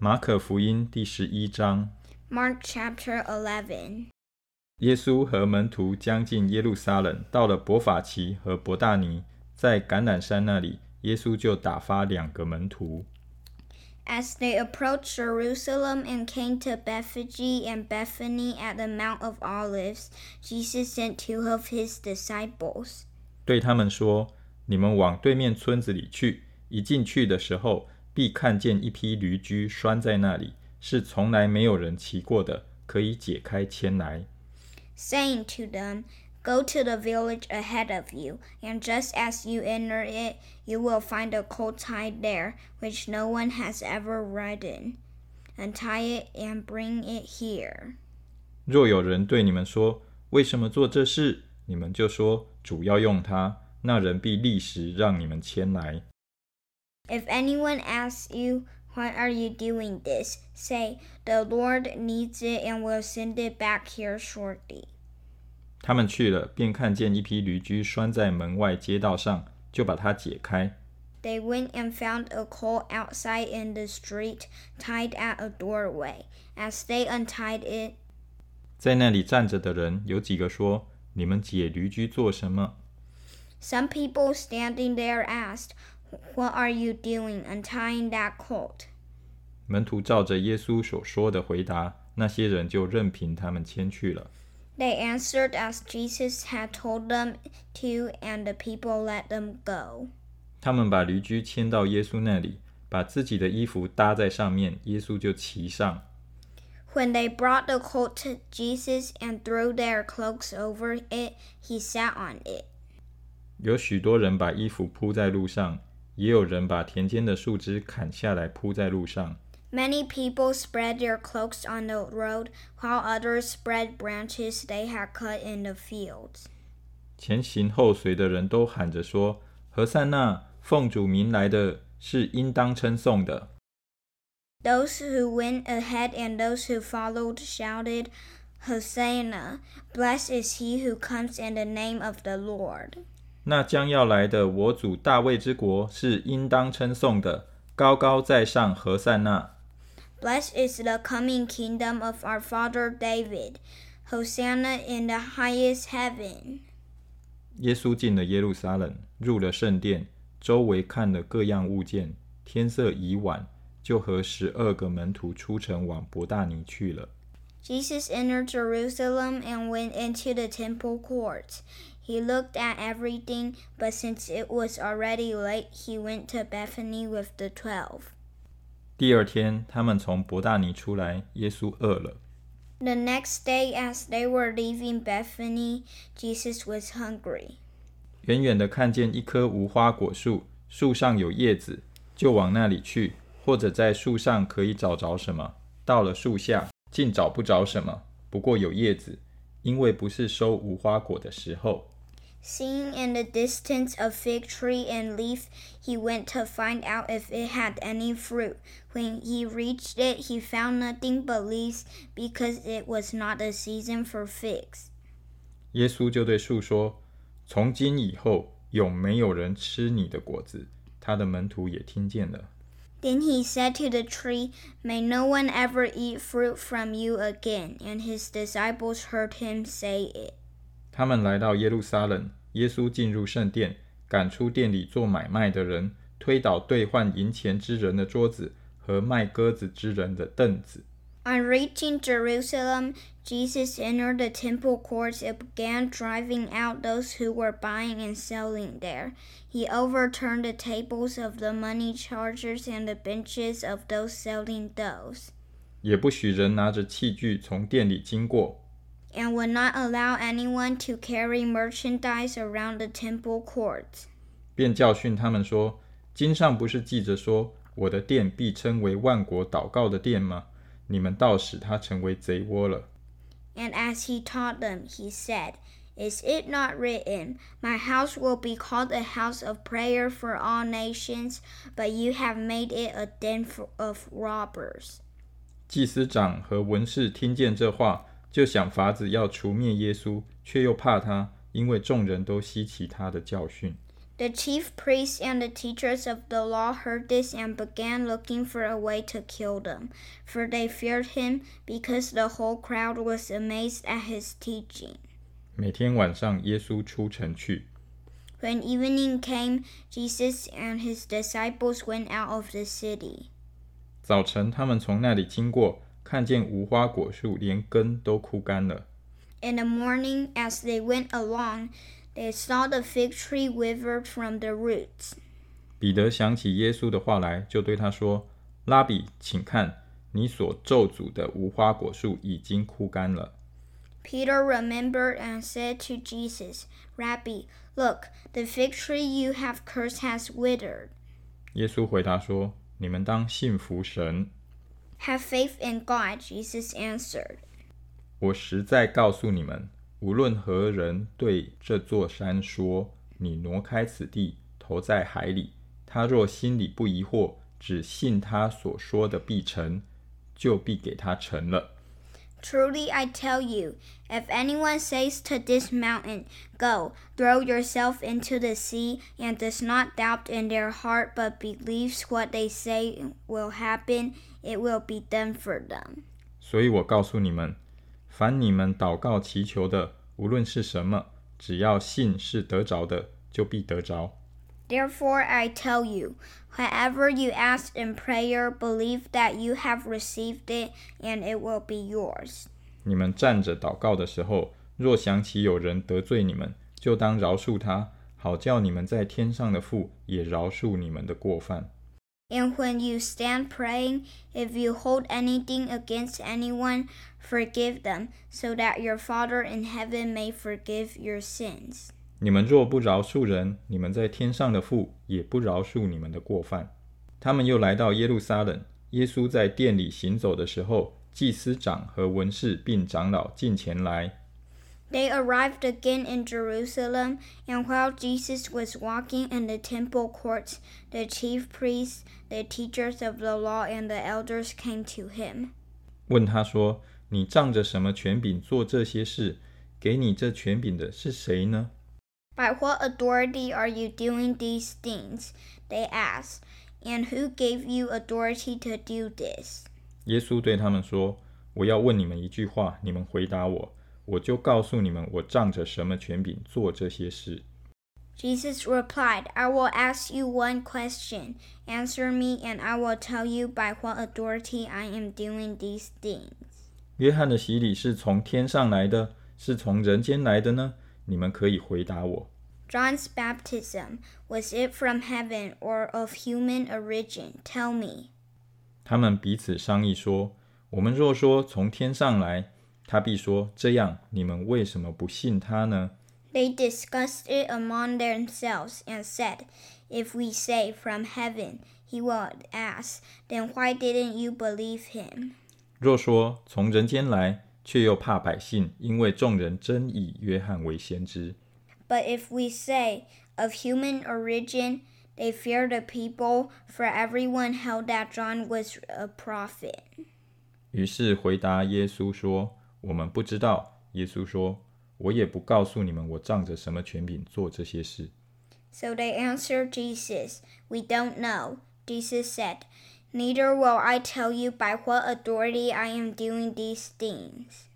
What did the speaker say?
马可福音第十一章，Mark chapter eleven 耶稣和门徒将近耶路撒冷，到了伯法奇和伯大尼，在橄榄山那里，耶稣就打发两个门徒，As they approached Jerusalem and came to Bethphage and Bethany at the Mount of Olives, Jesus sent two of his disciples. 对他们说：“你们往对面村子里去，一进去的时候，必看见一匹驴驹拴在那里，是从来没有人骑过的，可以解开牵来。saying to them, Go to the village ahead of you, and just as you enter it, you will find a colt tied there, which no one has ever ridden. Untie it and bring it here. 若有人对你们说：为什么做这事？你们就说：主要用它，那人必立时让你们牵来。” If anyone asks you, Why are you doing this? say, The Lord needs it and will send it back here shortly. 他们去了，便看见一匹驴驹拴在门外街道上，就把它解开。 They went and found a colt outside in the street, tied at a doorway. As they untied it, 在那里站着的人有几个说：“你们解驴驹做什么 some people standing there asked, What are you doing untying that colt? 门徒照着耶稣所说的回答，那些人就任凭他们牵去了。 They answered as Jesus had told them to, and the people let them go. 他们把驴驹牵到耶稣那里，把自己的衣服搭在上面，耶稣就骑上。 When they brought the colt to Jesus and threw their cloaks over it, he sat on it. 有许多人把衣服铺在路上， 也有人把田间的树枝砍下来铺在路上。Many people spread their cloaks on the road, while others spread branches they had cut in the fields. 前行后随的人都喊着说：“和散那，奉主名来的是应当称颂的。” Those who went ahead and those who followed shouted, Hosanna! Blessed is he who comes in the name of the Lord. 那将要来的我主大卫之国是应当称颂的，高高在上和散那。Blessed is the coming kingdom of our father David, Hosanna in the highest heaven. 耶稣进了耶路撒冷，入了圣殿，周围看了各样物件。天色已晚，就和十二个门徒出城往伯大尼去了。Jesus entered Jerusalem and went into the temple courts. He looked at everything, but since it was already late, he went to Bethany with the twelve. 第二天，他们从伯大尼出来，耶稣饿了。 The next day, as they were leaving Bethany, Jesus was hungry. 远远的看见一棵无花果树，树上有叶子，就往那里去，或者在树上可以找着什么。到了树下，竟找不着什么，不过有叶子，因为不是收无花果的时候。 Seeing in the distance a fig tree and leaf, he went to find out if it had any fruit. When he reached it, he found nothing but leaves because it was not the season for figs. 耶稣就对树说：“从今以后，永没有人吃你的果子。”他的门徒也听见了。 Then he said to the tree, May no one ever eat fruit from you again. And his disciples heard him say it. 他们来到耶路撒冷，耶稣进入圣殿，赶出店里做买卖的人，推倒兑换银钱之人的桌子和卖鸽子之人的凳子。On reaching Jerusalem, Jesus entered the temple courts and began driving out those who were buying and selling there. He overturned the tables of the money chargers and the benches of those selling doves, 也不许人拿着器具从店里经过。and would not allow anyone to carry merchandise around the temple courts. 便教训他们说：“经上不是记着说，我的殿必称为万国祷告的殿吗？你们倒使它成为贼窝了。” And as he taught them, he said, Is it not written, My house will be called a house of prayer for all nations, but you have made it a den for, of robbers? 祭司长和文士听见这话， 就想法子要除灭耶稣，却又怕他，因为众人都稀奇他的教训。 The chief priests and the teachers of the law heard this and began looking for a way to kill him, for they feared him because the whole crowd was amazed at his teaching. 每天晚上，耶稣出城去。 When evening came, Jesus and his disciples went out of the city. 早晨，他们从那里经过， 看见无花果树连根都枯干了。In the morning, as they went along, they saw the fig tree withered from the roots. 彼得想起耶稣的话来，就对他说：“拉比，请看，你所咒诅的无花果树已经枯干了。” Peter remembered and said to Jesus, Rabbi, look, the fig tree you have cursed has withered. 耶稣回答说：“你们当信服神。Have faith in God, Jesus answered. 我实在告诉你们，无论何人对这座山说：‘你挪开此地，投在海里’，他若心里不疑惑，只信他所说的必成，就必给他成了。” Truly I tell you, if anyone says to this mountain, Go, throw yourself into the sea, and does not doubt in their heart, but believes what they say will happen, it will be done for them. 所以我告诉你们，凡你们祷告祈求的，无论是什么，只要信是得着的，就必得着。 Therefore I tell you, whatever you ask in prayer, believe that you have received it, and it will be yours. 你们站着祷告的时候，若想起有人得罪你们，就当饶恕他，好叫你们在天上的父也饶恕你们的过犯。 And when you stand praying, if you hold anything against anyone, forgive them, so that your Father in heaven may forgive your sins. 你们若不饶恕人，你们在天上的父也不饶恕你们的过犯。他们又来到耶路撒冷，耶稣在殿里行走的时候，祭司长和文士并长老近前来，They arrived again in Jerusalem, and while Jesus was walking in the temple courts, the chief priests, the teachers of the law, and the elders came to him. 问他说：“你仗着什么权柄做这些事？给你这权柄的是谁呢？” By what authority are you doing these things? They asked. And who gave you authority to do this? 耶稣对他们说：“我要问你们一句话，你们回答我， 我就告诉你们，我仗着什么权柄做这些事。” Jesus replied, I will ask you one question. Answer me, and I will tell you by what authority I am doing these things. 约翰的洗礼是从天上来的，是从人间来的呢？你们可以回答我。 John's baptism, was it from heaven or of human origin? Tell me. 他们彼此商议说：“我们若说从天上来， 他必说：这样，你们为什么不信他呢？” They discussed it among themselves and said, If we say from heaven, he will ask, then why didn't you believe him? 若说从人间来，却又怕百姓，因为众人真以约翰为先知。But if we say of human origin, they fear the people, for everyone held that John was a prophet. 于是回答耶稣说：“我们不知道。”耶稣说：“我也不告诉你们，我仗着什么权柄做这些事。 So they answered Jesus, We don't know. Jesus said, Neither will I tell you by what authority I am doing these things.